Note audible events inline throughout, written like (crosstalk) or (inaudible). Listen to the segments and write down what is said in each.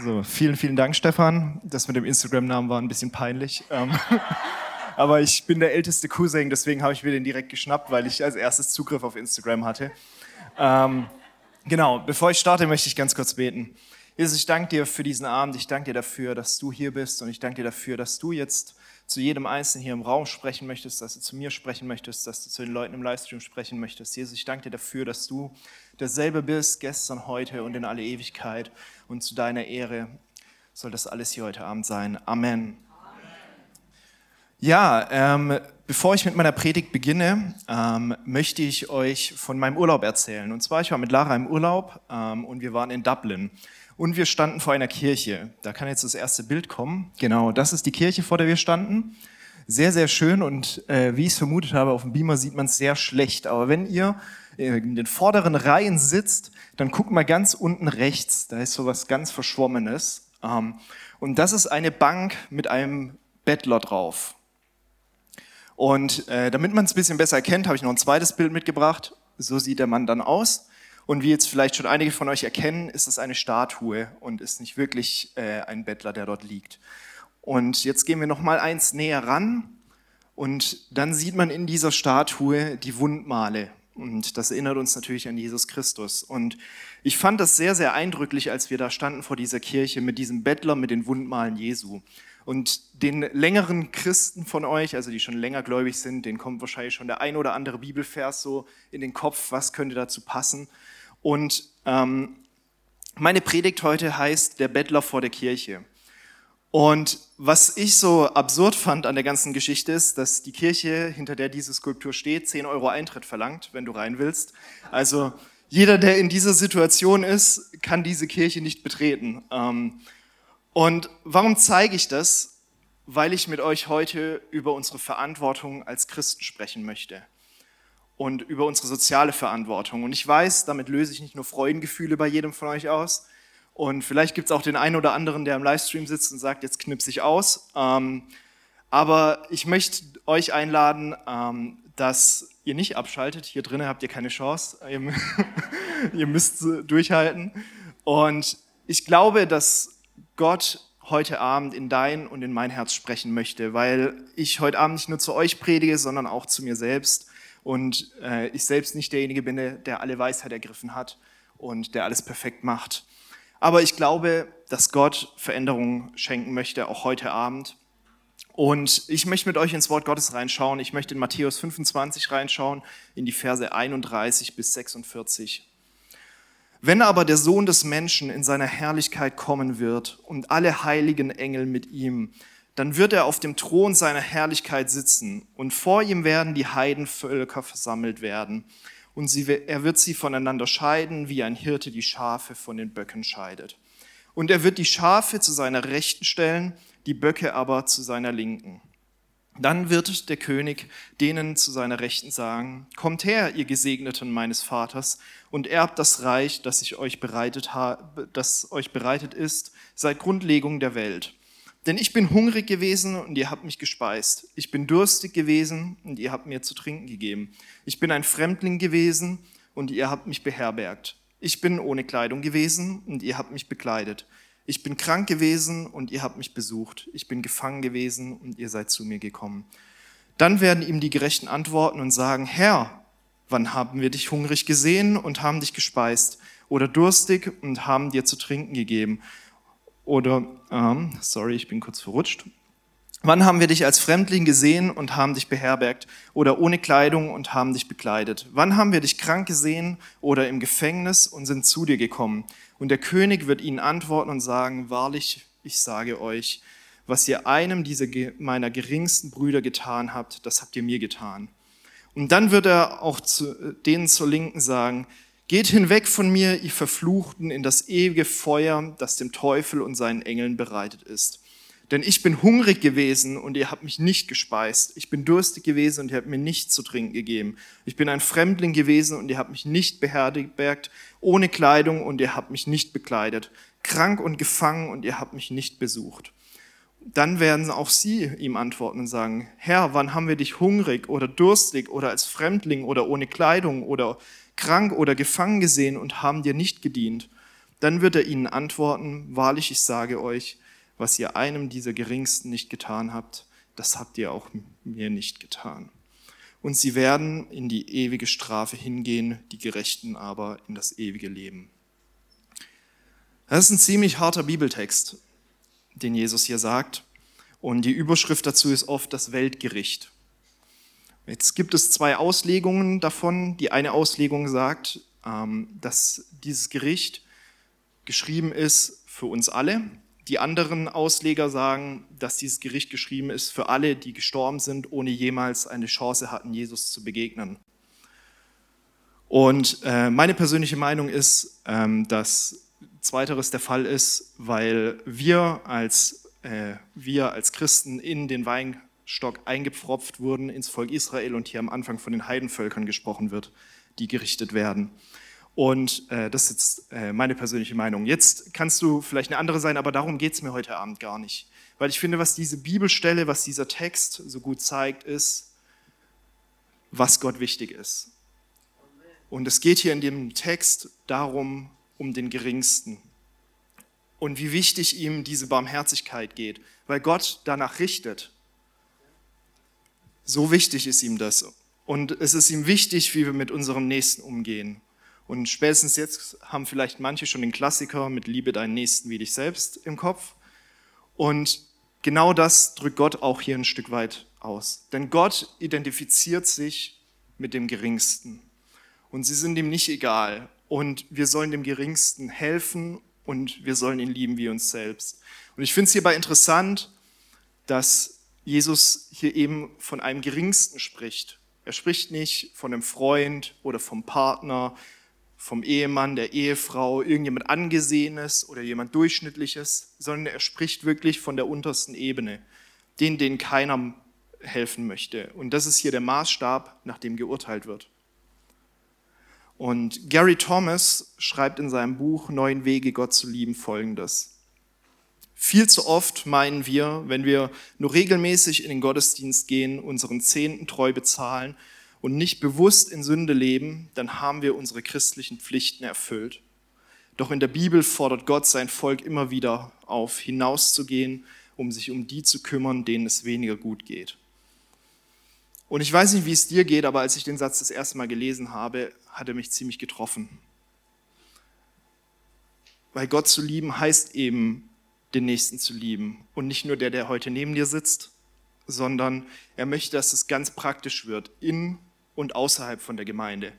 So, vielen, vielen Dank, Stefan. Das mit dem Instagram-Namen war ein bisschen peinlich. Ähm, (laughs) aber ich bin der älteste Cousin, deswegen habe ich mir den direkt geschnappt, weil ich als erstes Zugriff auf Instagram hatte. Ähm, genau, bevor ich starte, möchte ich ganz kurz beten. Jesus, ich danke dir für diesen Abend. Ich danke dir dafür, dass du hier bist und ich danke dir dafür, dass du jetzt zu jedem Einzelnen hier im Raum sprechen möchtest, dass du zu mir sprechen möchtest, dass du zu den Leuten im Livestream sprechen möchtest. Jesus, ich danke dir dafür, dass du derselbe bist, gestern, heute und in alle Ewigkeit. Und zu deiner Ehre soll das alles hier heute Abend sein. Amen. Ja, ähm, bevor ich mit meiner Predigt beginne, ähm, möchte ich euch von meinem Urlaub erzählen. Und zwar, ich war mit Lara im Urlaub ähm, und wir waren in Dublin. Und wir standen vor einer Kirche. Da kann jetzt das erste Bild kommen. Genau, das ist die Kirche, vor der wir standen. Sehr, sehr schön und äh, wie ich es vermutet habe, auf dem Beamer sieht man es sehr schlecht. Aber wenn ihr in den vorderen Reihen sitzt, dann guckt mal ganz unten rechts. Da ist so was ganz Verschwommenes. Ähm, und das ist eine Bank mit einem Bettler drauf. Und äh, damit man es ein bisschen besser erkennt, habe ich noch ein zweites Bild mitgebracht. So sieht der Mann dann aus. Und wie jetzt vielleicht schon einige von euch erkennen, ist es eine Statue und ist nicht wirklich äh, ein Bettler, der dort liegt. Und jetzt gehen wir noch mal eins näher ran und dann sieht man in dieser Statue die Wundmale. Und das erinnert uns natürlich an Jesus Christus. Und ich fand das sehr, sehr eindrücklich, als wir da standen vor dieser Kirche mit diesem Bettler mit den Wundmalen Jesu. Und den längeren Christen von euch, also die schon länger gläubig sind, denen kommt wahrscheinlich schon der ein oder andere Bibelvers so in den Kopf, was könnte dazu passen. Und ähm, meine Predigt heute heißt Der Bettler vor der Kirche. Und was ich so absurd fand an der ganzen Geschichte ist, dass die Kirche, hinter der diese Skulptur steht, 10 Euro Eintritt verlangt, wenn du rein willst. Also jeder, der in dieser Situation ist, kann diese Kirche nicht betreten. Ähm, und warum zeige ich das? Weil ich mit euch heute über unsere Verantwortung als Christen sprechen möchte und über unsere soziale Verantwortung. Und ich weiß, damit löse ich nicht nur Freudengefühle bei jedem von euch aus. Und vielleicht gibt es auch den einen oder anderen, der im Livestream sitzt und sagt, jetzt knipse ich aus. Ähm, aber ich möchte euch einladen, ähm, dass ihr nicht abschaltet. Hier drinnen habt ihr keine Chance. (laughs) Ihr, müsst durchhalten. Und ich glaube, dass Gott heute Abend in dein und in mein Herz sprechen möchte, weil ich heute Abend nicht nur zu euch predige, sondern auch zu mir selbst und äh, ich selbst nicht derjenige bin, der alle Weisheit ergriffen hat und der alles perfekt macht. Aber ich glaube, dass Gott Veränderungen schenken möchte, auch heute Abend. Und ich möchte mit euch ins Wort Gottes reinschauen. Ich möchte in Matthäus 25 reinschauen, in die Verse 31 bis 46. Wenn aber der Sohn des Menschen in seiner Herrlichkeit kommen wird und alle heiligen Engel mit ihm, dann wird er auf dem Thron seiner Herrlichkeit sitzen und vor ihm werden die Heidenvölker versammelt werden und sie, er wird sie voneinander scheiden, wie ein Hirte die Schafe von den Böcken scheidet. Und er wird die Schafe zu seiner Rechten stellen, die Böcke aber zu seiner Linken. Dann wird der König denen zu seiner Rechten sagen, Kommt her, ihr Gesegneten meines Vaters, und erbt das Reich, das ich euch bereitet das euch bereitet ist, seit Grundlegung der Welt. Denn ich bin hungrig gewesen und ihr habt mich gespeist. Ich bin durstig gewesen und ihr habt mir zu trinken gegeben. Ich bin ein Fremdling gewesen und ihr habt mich beherbergt. Ich bin ohne Kleidung gewesen und ihr habt mich bekleidet. Ich bin krank gewesen und ihr habt mich besucht. Ich bin gefangen gewesen und ihr seid zu mir gekommen. Dann werden ihm die Gerechten antworten und sagen, Herr, wann haben wir dich hungrig gesehen und haben dich gespeist oder durstig und haben dir zu trinken gegeben? Oder, ähm, sorry, ich bin kurz verrutscht. Wann haben wir dich als Fremdling gesehen und haben dich beherbergt oder ohne Kleidung und haben dich bekleidet? Wann haben wir dich krank gesehen oder im Gefängnis und sind zu dir gekommen? Und der König wird ihnen antworten und sagen, wahrlich, ich sage euch, was ihr einem dieser meiner geringsten Brüder getan habt, das habt ihr mir getan. Und dann wird er auch zu, denen zur Linken sagen, Geht hinweg von mir, ihr Verfluchten, in das ewige Feuer, das dem Teufel und seinen Engeln bereitet ist. Denn ich bin hungrig gewesen und ihr habt mich nicht gespeist. Ich bin durstig gewesen und ihr habt mir nichts zu trinken gegeben. Ich bin ein Fremdling gewesen und ihr habt mich nicht beherbergt, ohne Kleidung und ihr habt mich nicht bekleidet. Krank und gefangen und ihr habt mich nicht besucht. Dann werden auch sie ihm antworten und sagen, Herr, wann haben wir dich hungrig oder durstig oder als Fremdling oder ohne Kleidung oder krank oder gefangen gesehen und haben dir nicht gedient. Dann wird er ihnen antworten, wahrlich, ich sage euch, was ihr einem dieser Geringsten nicht getan habt, das habt ihr auch mir nicht getan. Und sie werden in die ewige Strafe hingehen, die Gerechten aber in das ewige Leben. Das ist ein ziemlich harter Bibeltext, den Jesus hier sagt. Und die Überschrift dazu ist oft das Weltgericht. Jetzt gibt es zwei Auslegungen davon. Die eine Auslegung sagt, ähm, dass dieses Gericht geschrieben ist für uns alle. Die anderen Ausleger sagen, dass dieses Gericht geschrieben ist für alle, die gestorben sind, ohne jemals eine Chance hatten, Jesus zu begegnen. Und äh, meine persönliche Meinung ist, ähm, dass zweiteres der Fall ist, weil wir als, äh, wir als Christen in den Weinstock eingepfropft wurden ins Volk Israel und hier am Anfang von den Heidenvölkern gesprochen wird, die gerichtet werden. Und äh, das ist jetzt äh, meine persönliche Meinung. Jetzt kannst du vielleicht eine andere sein, aber darum geht es mir heute Abend gar nicht. Weil ich finde, was diese Bibelstelle, was dieser Text so gut zeigt, ist, was Gott wichtig ist. Und es geht hier in dem Text darum, um den Geringsten. Und wie wichtig ihm diese Barmherzigkeit geht, weil Gott danach richtet. So wichtig ist ihm das. Und es ist ihm wichtig, wie wir mit unserem Nächsten umgehen. Und spätestens jetzt haben vielleicht manche schon den Klassiker mit Liebe deinen Nächsten wie dich selbst im Kopf. Und genau das drückt Gott auch hier ein Stück weit aus. Denn Gott identifiziert sich mit dem Geringsten. Und sie sind ihm nicht egal. Und wir sollen dem Geringsten helfen und wir sollen ihn lieben wie uns selbst. Und ich finde es hierbei interessant, dass Jesus hier eben von einem Geringsten spricht. Er spricht nicht von einem Freund oder vom Partner vom Ehemann, der Ehefrau, irgendjemand Angesehenes oder jemand Durchschnittliches, sondern er spricht wirklich von der untersten Ebene, denen, denen keiner helfen möchte. Und das ist hier der Maßstab, nach dem geurteilt wird. Und Gary Thomas schreibt in seinem Buch Neun Wege, Gott zu lieben, folgendes. Viel zu oft meinen wir, wenn wir nur regelmäßig in den Gottesdienst gehen, unseren Zehnten treu bezahlen und nicht bewusst in Sünde leben, dann haben wir unsere christlichen Pflichten erfüllt. Doch in der Bibel fordert Gott sein Volk immer wieder auf, hinauszugehen, um sich um die zu kümmern, denen es weniger gut geht. Und ich weiß nicht, wie es dir geht, aber als ich den Satz das erste Mal gelesen habe, hat er mich ziemlich getroffen. Weil Gott zu lieben heißt eben, den Nächsten zu lieben. Und nicht nur der, der heute neben dir sitzt, sondern er möchte, dass es ganz praktisch wird, in und außerhalb von der Gemeinde.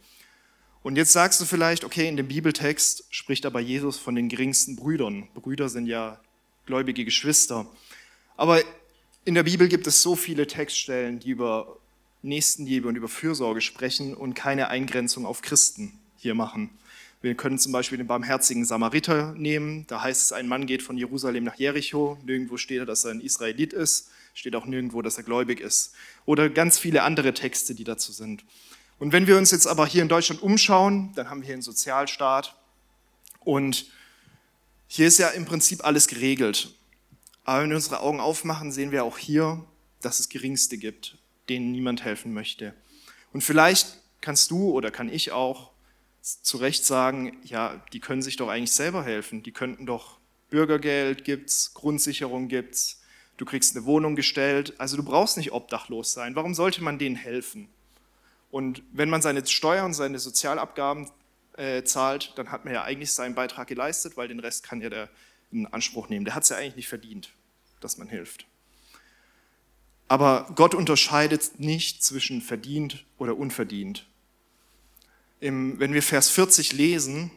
Und jetzt sagst du vielleicht, okay, in dem Bibeltext spricht aber Jesus von den geringsten Brüdern. Brüder sind ja gläubige Geschwister. Aber in der Bibel gibt es so viele Textstellen, die über Nächstenliebe und über Fürsorge sprechen und keine Eingrenzung auf Christen hier machen. Wir können zum Beispiel den barmherzigen Samariter nehmen. Da heißt es, ein Mann geht von Jerusalem nach Jericho. Nirgendwo steht, dass er ein Israelit ist steht auch nirgendwo, dass er gläubig ist. Oder ganz viele andere Texte, die dazu sind. Und wenn wir uns jetzt aber hier in Deutschland umschauen, dann haben wir hier einen Sozialstaat und hier ist ja im Prinzip alles geregelt. Aber wenn wir unsere Augen aufmachen, sehen wir auch hier, dass es Geringste gibt, denen niemand helfen möchte. Und vielleicht kannst du oder kann ich auch zu Recht sagen, ja, die können sich doch eigentlich selber helfen. Die könnten doch Bürgergeld gibt's, Grundsicherung gibt's, du kriegst eine Wohnung gestellt. Also du brauchst nicht obdachlos sein. Warum sollte man denen helfen? Und wenn man seine Steuern seine Sozialabgaben äh, zahlt, dann hat man ja eigentlich seinen Beitrag geleistet, weil den Rest kann ja der in Anspruch nehmen. Der hat es ja eigentlich nicht verdient, dass man hilft. Aber Gott unterscheidet nicht zwischen verdient oder unverdient. Im, wenn wir Vers 40 lesen,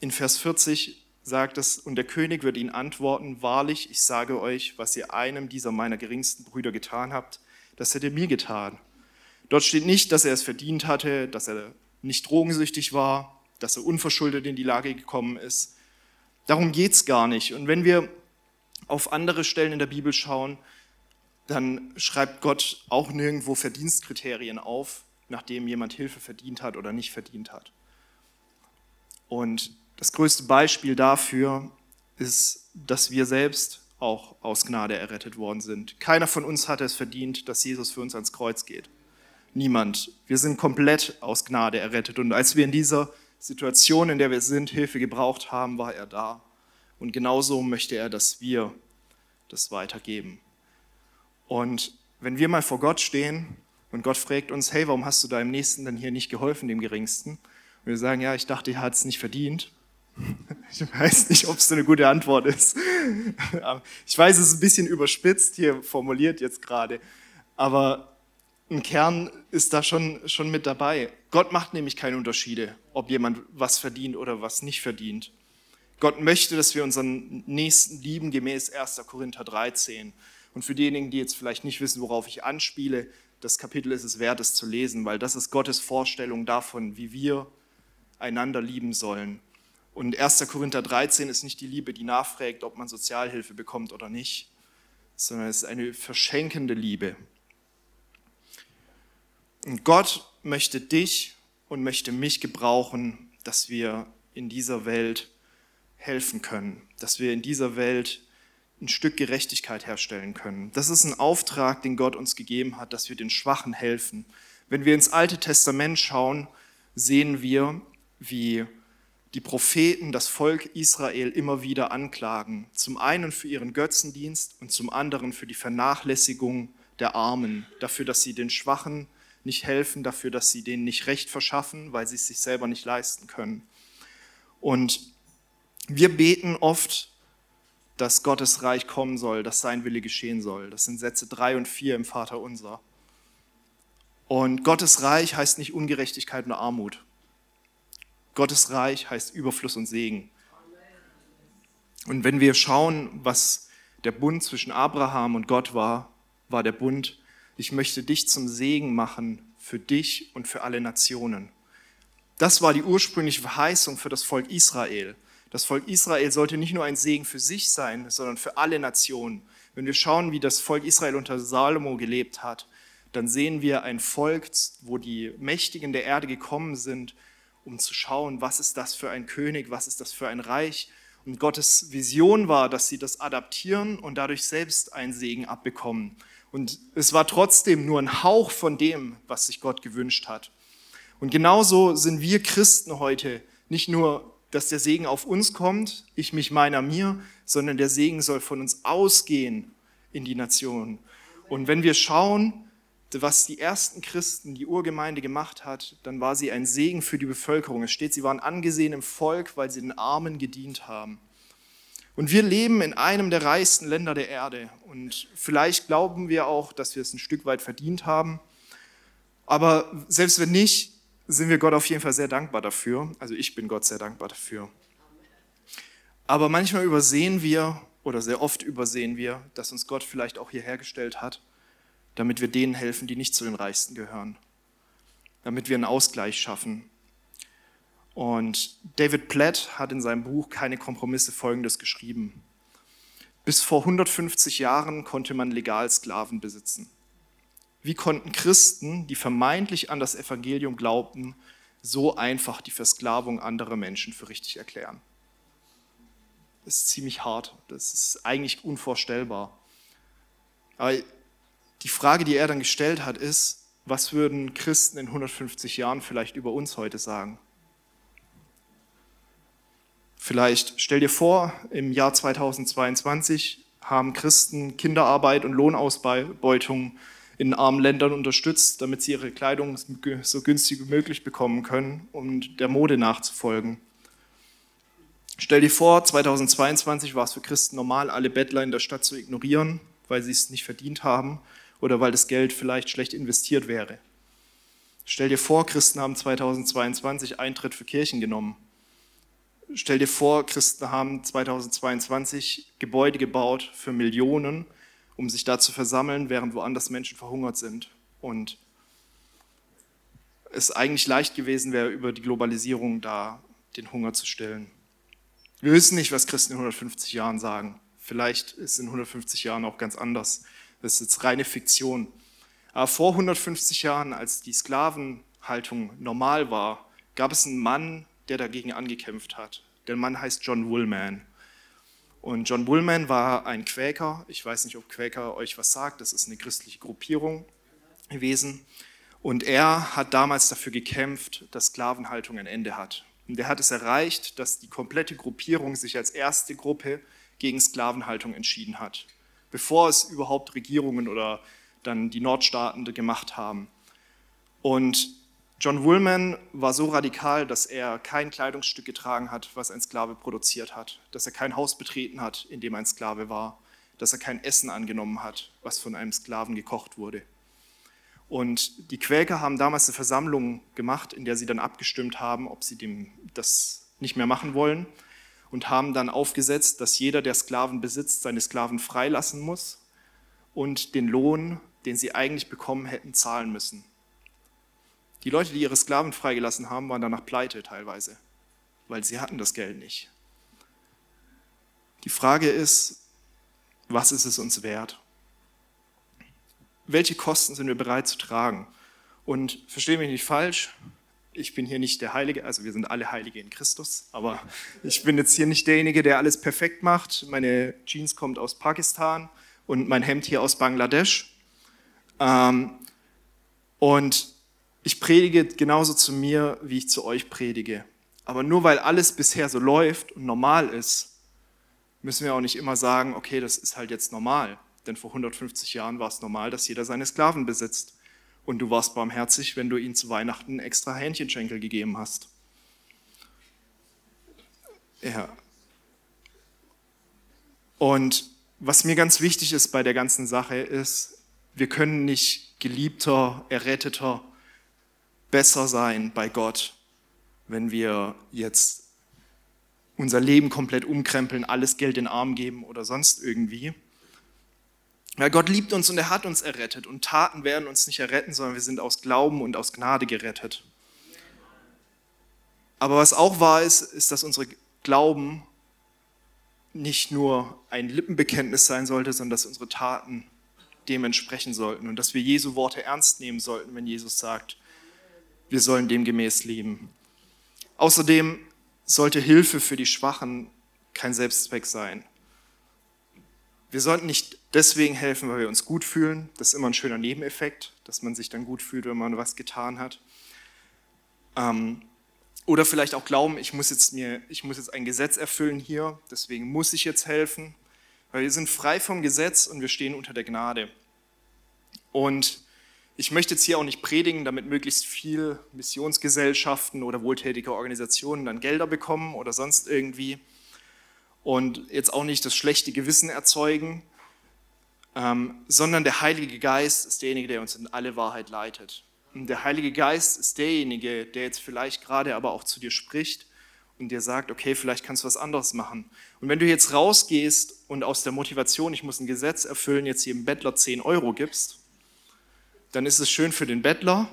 in Vers 40 sagt es, und der König wird ihnen antworten, wahrlich, ich sage euch, was ihr einem dieser meiner geringsten Brüder getan habt, das hätte mir getan. Dort steht nicht, dass er es verdient hatte, dass er nicht drogensüchtig war, dass er unverschuldet in die Lage gekommen ist. Darum geht es gar nicht. Und wenn wir auf andere Stellen in der Bibel schauen, dann schreibt Gott auch nirgendwo Verdienstkriterien auf, nachdem jemand Hilfe verdient hat oder nicht verdient hat. Und das größte Beispiel dafür ist, dass wir selbst auch aus Gnade errettet worden sind. Keiner von uns hat es verdient, dass Jesus für uns ans Kreuz geht. Niemand. Wir sind komplett aus Gnade errettet. Und als wir in dieser Situation, in der wir sind, Hilfe gebraucht haben, war er da. Und genauso möchte er, dass wir das weitergeben. Und wenn wir mal vor Gott stehen und Gott fragt uns, hey, warum hast du deinem Nächsten denn hier nicht geholfen, dem Geringsten? Und wir sagen, ja, ich dachte, er hat es nicht verdient. (laughs) Ich weiß nicht, ob es eine gute Antwort ist. (laughs) Ich weiß, es ist ein bisschen überspitzt hier formuliert jetzt gerade. Aber ein Kern ist da schon, schon mit dabei. Gott macht nämlich keine Unterschiede, ob jemand was verdient oder was nicht verdient. Gott möchte, dass wir unseren Nächsten lieben, gemäß 1. Korinther 13. Und für diejenigen, die jetzt vielleicht nicht wissen, worauf ich anspiele, das Kapitel ist es wert, es zu lesen, weil das ist Gottes Vorstellung davon, wie wir einander lieben sollen. Und 1. Korinther 13 ist nicht die Liebe, die nachfragt, ob man Sozialhilfe bekommt oder nicht, sondern es ist eine verschenkende Liebe. Und Gott möchte dich und möchte mich gebrauchen, dass wir in dieser Welt helfen können, dass wir in dieser Welt ein Stück Gerechtigkeit herstellen können. Das ist ein Auftrag, den Gott uns gegeben hat, dass wir den Schwachen helfen. Wenn wir ins Alte Testament schauen, sehen wir, wie die Propheten das Volk Israel immer wieder anklagen. Zum einen für ihren Götzendienst und zum anderen für die Vernachlässigung der Armen, dafür, dass sie den Schwachen nicht helfen, dafür, dass sie denen nicht Recht verschaffen, weil sie es sich selber nicht leisten können. Und wir beten oft, dass Gottes Reich kommen soll, dass sein Wille geschehen soll. Das sind Sätze drei und vier im Vater unser. Und Gottes Reich heißt nicht Ungerechtigkeit und Armut. Gottes Reich heißt Überfluss und Segen. Und wenn wir schauen, was der Bund zwischen Abraham und Gott war, war der Bund, ich möchte dich zum Segen machen für dich und für alle Nationen. Das war die ursprüngliche Verheißung für das Volk Israel. Das Volk Israel sollte nicht nur ein Segen für sich sein, sondern für alle Nationen. Wenn wir schauen, wie das Volk Israel unter Salomo gelebt hat, dann sehen wir ein Volk, wo die Mächtigen der Erde gekommen sind, um zu schauen, was ist das für ein König, was ist das für ein Reich. Und Gottes Vision war, dass sie das adaptieren und dadurch selbst einen Segen abbekommen. Und es war trotzdem nur ein Hauch von dem, was sich Gott gewünscht hat. Und genauso sind wir Christen heute nicht nur, dass der Segen auf uns kommt, ich mich meiner mir, sondern der Segen soll von uns ausgehen in die Nationen. Und wenn wir schauen, was die ersten Christen, die Urgemeinde gemacht hat, dann war sie ein Segen für die Bevölkerung. Es steht, sie waren angesehen im Volk, weil sie den Armen gedient haben. Und wir leben in einem der reichsten Länder der Erde. Und vielleicht glauben wir auch, dass wir es ein Stück weit verdient haben. Aber selbst wenn nicht, sind wir Gott auf jeden Fall sehr dankbar dafür. Also ich bin Gott sehr dankbar dafür. Aber manchmal übersehen wir oder sehr oft übersehen wir, dass uns Gott vielleicht auch hierher gestellt hat, damit wir denen helfen, die nicht zu den Reichsten gehören. Damit wir einen Ausgleich schaffen. Und David Platt hat in seinem Buch Keine Kompromisse Folgendes geschrieben. Bis vor 150 Jahren konnte man legal Sklaven besitzen. Wie konnten Christen, die vermeintlich an das Evangelium glaubten, so einfach die Versklavung anderer Menschen für richtig erklären? Das ist ziemlich hart. Das ist eigentlich unvorstellbar. Aber die Frage, die er dann gestellt hat, ist, was würden Christen in 150 Jahren vielleicht über uns heute sagen? Vielleicht stell dir vor, im Jahr 2022 haben Christen Kinderarbeit und Lohnausbeutung in armen Ländern unterstützt, damit sie ihre Kleidung so günstig wie möglich bekommen können, um der Mode nachzufolgen. Stell dir vor, 2022 war es für Christen normal, alle Bettler in der Stadt zu ignorieren, weil sie es nicht verdient haben oder weil das Geld vielleicht schlecht investiert wäre. Stell dir vor, Christen haben 2022 Eintritt für Kirchen genommen Stell dir vor, Christen haben 2022 Gebäude gebaut für Millionen, um sich da zu versammeln, während woanders Menschen verhungert sind. Und es eigentlich leicht gewesen wäre, über die Globalisierung da den Hunger zu stillen. Wir wissen nicht, was Christen in 150 Jahren sagen. Vielleicht ist es in 150 Jahren auch ganz anders. Das ist jetzt reine Fiktion. Aber vor 150 Jahren, als die Sklavenhaltung normal war, gab es einen Mann, der dagegen angekämpft hat. Der Mann heißt John Woolman. Und John Woolman war ein Quäker. Ich weiß nicht, ob Quäker euch was sagt. Das ist eine christliche Gruppierung gewesen. Und er hat damals dafür gekämpft, dass Sklavenhaltung ein Ende hat. Und der hat es erreicht, dass die komplette Gruppierung sich als erste Gruppe gegen Sklavenhaltung entschieden hat, bevor es überhaupt Regierungen oder dann die Nordstaaten gemacht haben. Und John Woolman war so radikal, dass er kein Kleidungsstück getragen hat, was ein Sklave produziert hat, dass er kein Haus betreten hat, in dem ein Sklave war, dass er kein Essen angenommen hat, was von einem Sklaven gekocht wurde. Und die Quäker haben damals eine Versammlung gemacht, in der sie dann abgestimmt haben, ob sie dem das nicht mehr machen wollen und haben dann aufgesetzt, dass jeder, der Sklaven besitzt, seine Sklaven freilassen muss und den Lohn, den sie eigentlich bekommen hätten, zahlen müssen. Die Leute, die ihre Sklaven freigelassen haben, waren danach pleite teilweise, weil sie hatten das Geld nicht. Die Frage ist, was ist es uns wert? welche Kosten sind wir bereit zu tragen? Und verstehe mich nicht falsch, ich bin hier nicht der Heilige, also wir sind alle Heilige in Christus, aber ich bin jetzt hier nicht derjenige, der alles perfekt macht. Meine Jeans kommt aus Pakistan und mein Hemd hier aus Bangladesch. Ähm, und ich predige genauso zu mir, wie ich zu euch predige. Aber nur weil alles bisher so läuft und normal ist, müssen wir auch nicht immer sagen, okay, das ist halt jetzt normal. Denn vor 150 Jahren war es normal, dass jeder seine Sklaven besitzt. Und du warst barmherzig, wenn du ihnen zu Weihnachten extra Hähnchenschenkel gegeben hast. Ja. Und was mir ganz wichtig ist bei der ganzen Sache ist, wir können nicht geliebter, erretteter, besser sein bei Gott, wenn wir jetzt unser Leben komplett umkrempeln, alles Geld in den Arm geben oder sonst irgendwie. Weil Gott liebt uns und er hat uns errettet und Taten werden uns nicht erretten, sondern wir sind aus Glauben und aus Gnade gerettet. Aber was auch wahr ist, ist, dass unsere Glauben nicht nur ein Lippenbekenntnis sein sollte, sondern dass unsere Taten dem entsprechen sollten und dass wir Jesu Worte ernst nehmen sollten, wenn Jesus sagt, wir sollen demgemäß leben. Außerdem sollte Hilfe für die Schwachen kein Selbstzweck sein. Wir sollten nicht deswegen helfen, weil wir uns gut fühlen. Das ist immer ein schöner Nebeneffekt, dass man sich dann gut fühlt, wenn man was getan hat. Ähm, oder vielleicht auch glauben, ich muss, jetzt mir, ich muss jetzt ein Gesetz erfüllen hier, deswegen muss ich jetzt helfen. Weil wir sind frei vom Gesetz und wir stehen unter der Gnade. Und ich möchte jetzt hier auch nicht predigen, damit möglichst viel Missionsgesellschaften oder wohltätige Organisationen dann Gelder bekommen oder sonst irgendwie und jetzt auch nicht das schlechte Gewissen erzeugen, ähm, sondern der Heilige Geist ist derjenige, der uns in alle Wahrheit leitet. Und der Heilige Geist ist derjenige, der jetzt vielleicht gerade aber auch zu dir spricht und dir sagt, okay, vielleicht kannst du was anderes machen. Und wenn du jetzt rausgehst und aus der Motivation, ich muss ein Gesetz erfüllen, jetzt jedem Bettler 10 Euro gibst, dann ist es schön für den Bettler,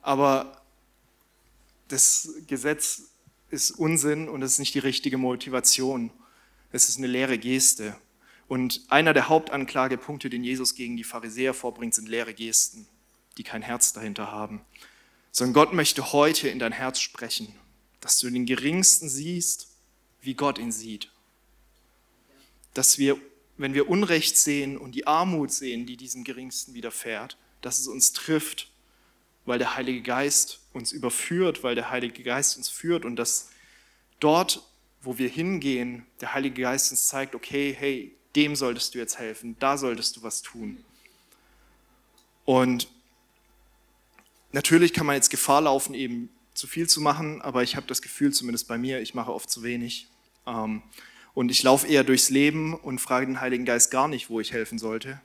aber das Gesetz ist Unsinn und es ist nicht die richtige Motivation. Es ist eine leere Geste. Und einer der Hauptanklagepunkte, den Jesus gegen die Pharisäer vorbringt, sind leere Gesten, die kein Herz dahinter haben. Sondern Gott möchte heute in dein Herz sprechen, dass du den Geringsten siehst, wie Gott ihn sieht. Dass wir, wenn wir Unrecht sehen und die Armut sehen, die diesem Geringsten widerfährt, dass es uns trifft, weil der Heilige Geist uns überführt, weil der Heilige Geist uns führt und dass dort wo wir hingehen, der Heilige Geist uns zeigt, okay, hey, dem solltest du jetzt helfen, da solltest du was tun. Und natürlich kann man jetzt Gefahr laufen, eben zu viel zu machen, aber ich habe das Gefühl, zumindest bei mir, ich mache oft zu wenig. Ähm, und ich laufe eher durchs Leben und frage den Heiligen Geist gar nicht, wo ich helfen sollte,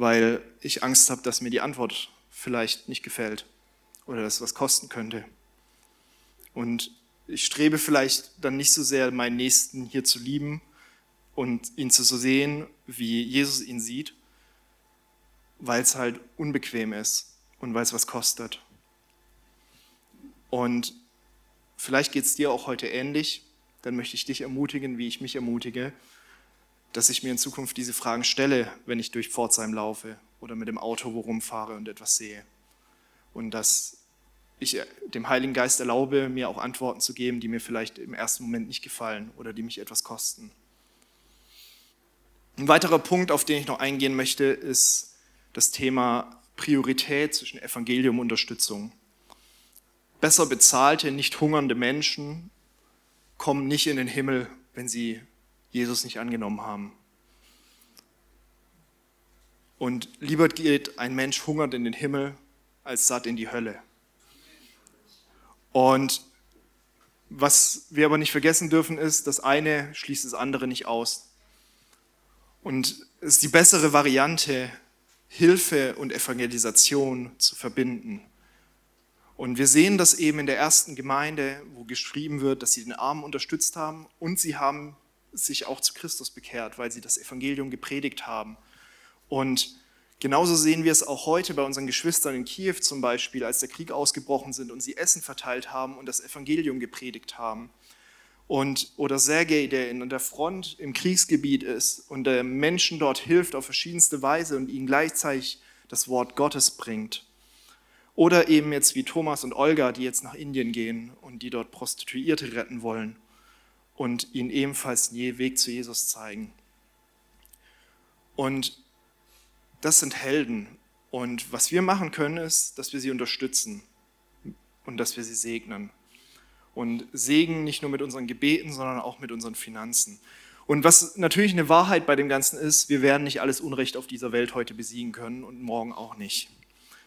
weil ich Angst habe, dass mir die Antwort vielleicht nicht gefällt oder dass es was kosten könnte. Und ich strebe vielleicht dann nicht so sehr, meinen Nächsten hier zu lieben und ihn zu so sehen, wie Jesus ihn sieht, weil es halt unbequem ist und weil es was kostet. Und vielleicht geht es dir auch heute ähnlich, dann möchte ich dich ermutigen, wie ich mich ermutige, dass ich mir in Zukunft diese Fragen stelle, wenn ich durch Pforzheim laufe oder mit dem Auto wo rumfahre und etwas sehe. Und dass ich äh, dem Heiligen Geist erlaube, mir auch Antworten zu geben, die mir vielleicht im ersten Moment nicht gefallen oder die mich etwas kosten. Ein weiterer Punkt, auf den ich noch eingehen möchte, ist das Thema Priorität zwischen Evangelium und Unterstützung. besser bezahlte, nicht hungernde Menschen kommen nicht in den Himmel, wenn sie Jesus nicht angenommen haben. Und lieber geht ein Mensch hungert in den Himmel, als satt in die Hölle. Und was wir aber nicht vergessen dürfen, ist, das eine schließt das andere nicht aus. Und es ist die bessere Variante, Hilfe und Evangelisation zu verbinden. Und wir sehen das eben in der ersten Gemeinde, wo geschrieben wird, dass sie den Armen unterstützt haben und sie haben sich auch zu Christus bekehrt, weil sie das Evangelium gepredigt haben. Und genauso sehen wir es auch heute bei unseren Geschwistern in Kiew zum Beispiel, als der Krieg ausgebrochen sind und sie Essen verteilt haben und das Evangelium gepredigt haben. Und, oder Sergei, der in der Front im Kriegsgebiet ist und der Menschen dort hilft auf verschiedenste Weise und ihnen gleichzeitig das Wort Gottes bringt. Oder eben jetzt wie Thomas und Olga, die jetzt nach Indien gehen und die dort Prostituierte retten wollen und ihnen ebenfalls den Weg zu Jesus zeigen. Und das sind Helden. Und was wir machen können, ist, dass wir sie unterstützen und dass wir sie segnen. Und Segen nicht nur mit unseren Gebeten, sondern auch mit unseren Finanzen. Und was natürlich eine Wahrheit bei dem Ganzen ist, wir werden nicht alles Unrecht auf dieser Welt heute besiegen können und morgen auch nicht.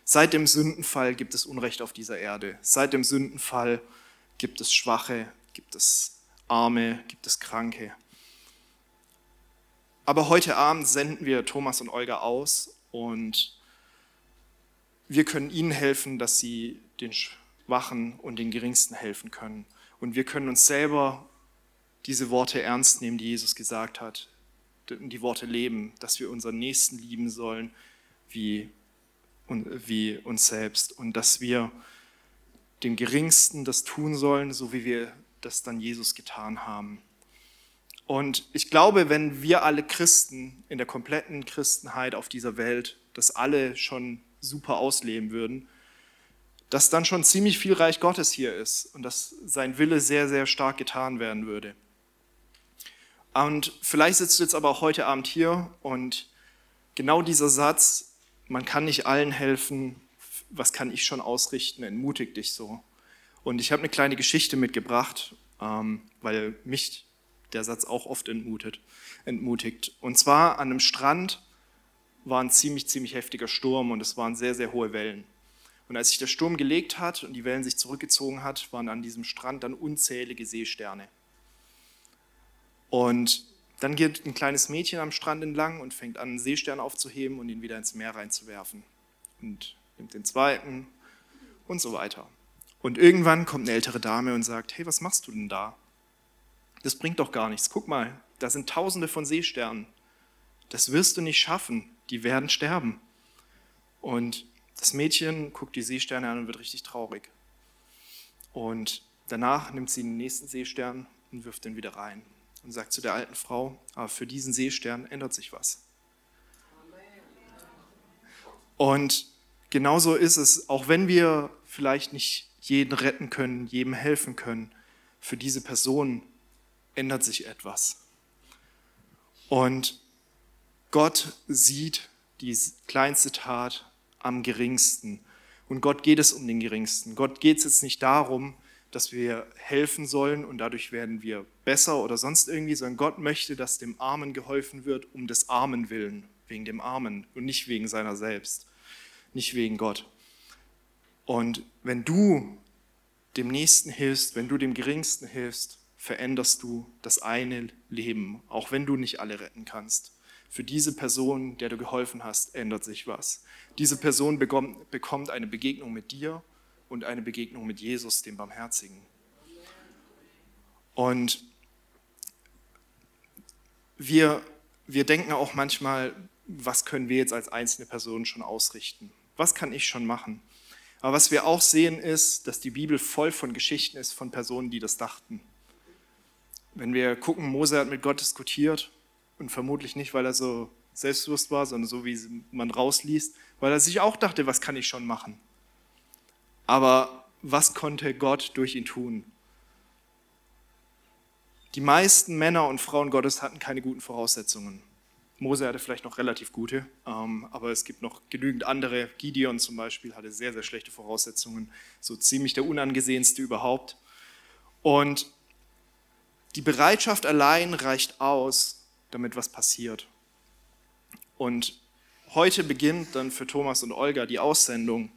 Seit dem Sündenfall gibt es Unrecht auf dieser Erde. Seit dem Sündenfall gibt es Schwache, gibt es Arme, gibt es Kranke. Aber heute Abend senden wir Thomas und Olga aus und wir können ihnen helfen, dass sie den Schwachen und den Geringsten helfen können. Und wir können uns selber diese Worte ernst nehmen, die Jesus gesagt hat, die Worte leben, dass wir unseren Nächsten lieben sollen wie, wie uns selbst und dass wir dem Geringsten das tun sollen, so wie wir das dann Jesus getan haben. Und ich glaube, wenn wir alle Christen in der kompletten Christenheit auf dieser Welt das alle schon super ausleben würden, dass dann schon ziemlich viel Reich Gottes hier ist und dass sein Wille sehr, sehr stark getan werden würde. Und vielleicht sitzt du jetzt aber auch heute Abend hier und genau dieser Satz, man kann nicht allen helfen, was kann ich schon ausrichten, entmutigt dich so. Und ich habe eine kleine Geschichte mitgebracht, ähm, weil mich der Satz auch oft entmutigt. entmutigt. Und zwar an einem Strand war ein ziemlich, ziemlich heftiger Sturm und es waren sehr, sehr hohe Wellen. Und als sich der Sturm gelegt hat und die Wellen sich zurückgezogen hat, waren an diesem Strand dann unzählige Seesterne. Und dann geht ein kleines Mädchen am Strand entlang und fängt an, einen Seestern aufzuheben und ihn wieder ins Meer reinzuwerfen. Und nimmt den zweiten und so weiter. Und irgendwann kommt eine ältere Dame und sagt, hey, was machst du denn da? Das bringt doch gar nichts. Guck mal, da sind tausende von Seesternen. Das wirst du nicht schaffen. Die werden sterben. Und das Mädchen guckt die Seesterne an und wird richtig traurig. Und danach nimmt sie den nächsten Seestern und wirft den wieder rein und sagt zu der alten Frau, aber für diesen Seestern ändert sich was. Und genauso ist es, auch wenn wir vielleicht nicht jeden retten können, jedem helfen können. Für diese Person ändert sich etwas. Und Gott sieht die kleinste Tat am geringsten. Und Gott geht es um den geringsten. Gott geht es jetzt nicht darum, dass wir helfen sollen und dadurch werden wir besser oder sonst irgendwie, sondern Gott möchte, dass dem Armen geholfen wird, um des Armen willen, wegen dem Armen und nicht wegen seiner selbst, nicht wegen Gott. Und wenn du dem Nächsten hilfst, wenn du dem Geringsten hilfst, veränderst du das eine Leben, auch wenn du nicht alle retten kannst. Für diese Person, der du geholfen hast, ändert sich was. Diese Person bekommt eine Begegnung mit dir und eine Begegnung mit Jesus, dem Barmherzigen. Und wir, wir denken auch manchmal, was können wir jetzt als einzelne Person schon ausrichten? Was kann ich schon machen? Aber was wir auch sehen ist, dass die Bibel voll von Geschichten ist von Personen, die das dachten. Wenn wir gucken, Mose hat mit Gott diskutiert und vermutlich nicht, weil er so selbstbewusst war, sondern so wie man rausliest, weil er sich auch dachte, was kann ich schon machen? Aber was konnte Gott durch ihn tun? Die meisten Männer und Frauen Gottes hatten keine guten Voraussetzungen. Mose hatte vielleicht noch relativ gute, ähm, aber es gibt noch genügend andere. Gideon zum Beispiel hatte sehr, sehr schlechte Voraussetzungen, so ziemlich der unangesehenste überhaupt. Und die Bereitschaft allein reicht aus, damit was passiert. Und heute beginnt dann für Thomas und Olga die Aussendung.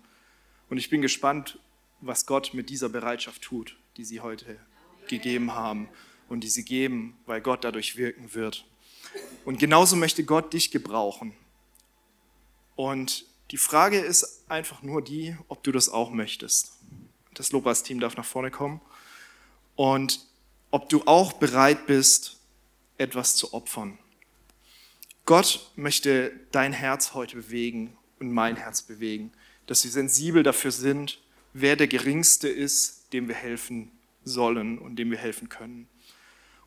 Und ich bin gespannt, was Gott mit dieser Bereitschaft tut, die sie heute gegeben haben und die sie geben, weil Gott dadurch wirken wird. Und genauso möchte Gott dich gebrauchen. Und die Frage ist einfach nur die, ob du das auch möchtest. Das Lobpreisteam darf nach vorne kommen. Und ob du auch bereit bist, etwas zu opfern. Gott möchte dein Herz heute bewegen und mein Herz bewegen, dass wir sensibel dafür sind, wer der Geringste ist, dem wir helfen sollen und dem wir helfen können.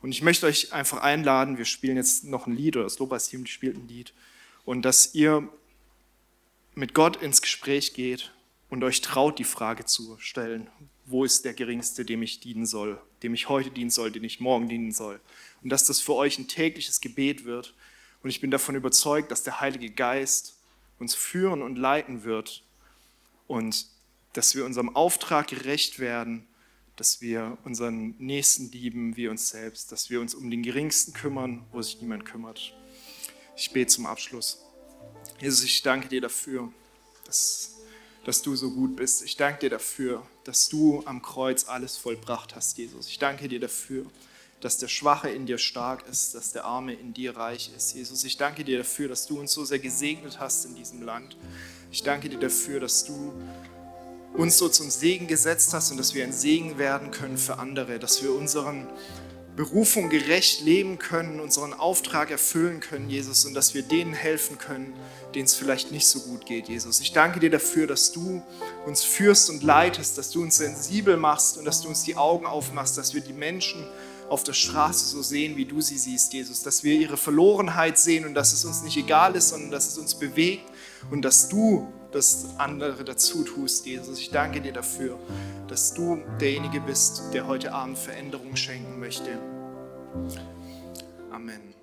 Und ich möchte euch einfach einladen, wir spielen jetzt noch ein Lied oder das Lobpreisteam spielt ein Lied und dass ihr mit Gott ins Gespräch geht und euch traut, die Frage zu stellen, wo ist der Geringste, dem ich dienen soll, dem ich heute dienen soll, dem ich morgen dienen soll. Und dass das für euch ein tägliches Gebet wird. Und ich bin davon überzeugt, dass der Heilige Geist uns führen und leiten wird und dass wir unserem Auftrag gerecht werden dass wir unseren Nächsten lieben wie uns selbst, dass wir uns um den Geringsten kümmern, wo sich niemand kümmert. Ich bete zum Abschluss. Jesus, ich danke dir dafür, dass, dass du so gut bist. Ich danke dir dafür, dass du am Kreuz alles vollbracht hast, Jesus. Ich danke dir dafür, dass der Schwache in dir stark ist, dass der Arme in dir reich ist. Jesus, ich danke dir dafür, dass du uns so sehr gesegnet hast in diesem Land. Ich danke dir dafür, dass du uns so zum Segen gesetzt hast und dass wir ein Segen werden können für andere, dass wir unseren Berufung gerecht leben können, unseren Auftrag erfüllen können, Jesus, und dass wir denen helfen können, denen es vielleicht nicht so gut geht, Jesus. Ich danke dir dafür, dass du uns führst und leitest, dass du uns sensibel machst und dass du uns die Augen aufmachst, dass wir die Menschen auf der Straße so sehen, wie du sie siehst, Jesus, dass wir ihre Verlorenheit sehen und dass es uns nicht egal ist, sondern dass es uns bewegt und dass du das andere dazu tust, Jesus. Ich danke dir dafür, dass du derjenige bist, der heute Abend Veränderung schenken möchte. Amen.